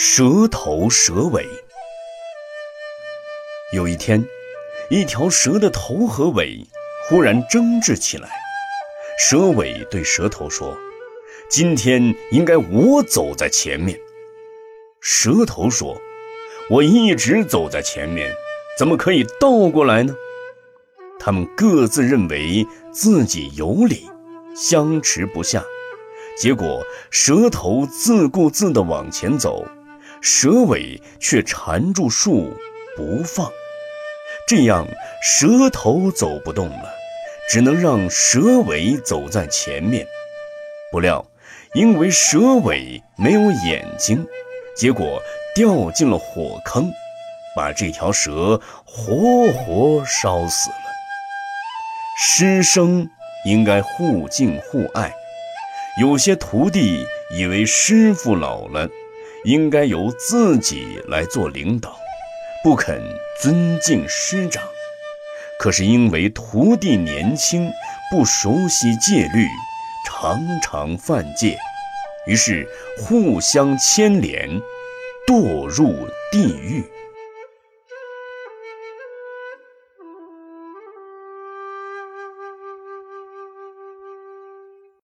蛇头蛇尾。有一天，一条蛇的头和尾忽然争执起来。蛇尾对蛇头说：“今天应该我走在前面。”蛇头说：“我一直走在前面，怎么可以倒过来呢？”他们各自认为自己有理，相持不下。结果，蛇头自顾自地往前走。蛇尾却缠住树不放，这样蛇头走不动了，只能让蛇尾走在前面。不料，因为蛇尾没有眼睛，结果掉进了火坑，把这条蛇活活烧死了。师生应该互敬互爱，有些徒弟以为师傅老了。应该由自己来做领导，不肯尊敬师长。可是因为徒弟年轻，不熟悉戒律，常常犯戒，于是互相牵连，堕入地狱。